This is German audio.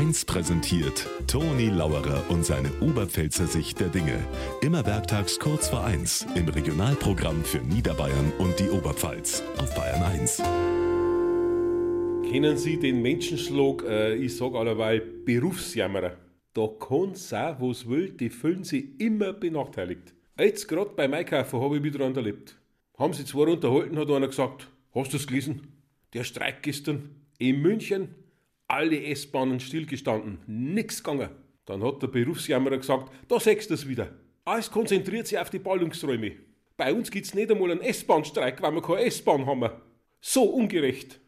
1 präsentiert Toni Lauerer und seine Oberpfälzer Sicht der Dinge. Immer werktags kurz vor 1 im Regionalprogramm für Niederbayern und die Oberpfalz auf Bayern 1. Kennen Sie den Menschenschlag, äh, ich sag allerweil Berufsjammerer? Da kann sein, was will, die fühlen sich immer benachteiligt. Jetzt gerade beim Einkaufen habe ich wieder erlebt. Haben sie zwei unterhalten, hat einer gesagt, hast du es gelesen? Der Streik gestern in München, alle S-Bahnen stillgestanden, nix gegangen. Dann hat der Berufsjammerer gesagt, da sechst du es wieder. Alles konzentriert sich auf die Ballungsräume. Bei uns gibt's nicht einmal einen S-Bahn-Streik, weil wir keine S-Bahn haben. So ungerecht.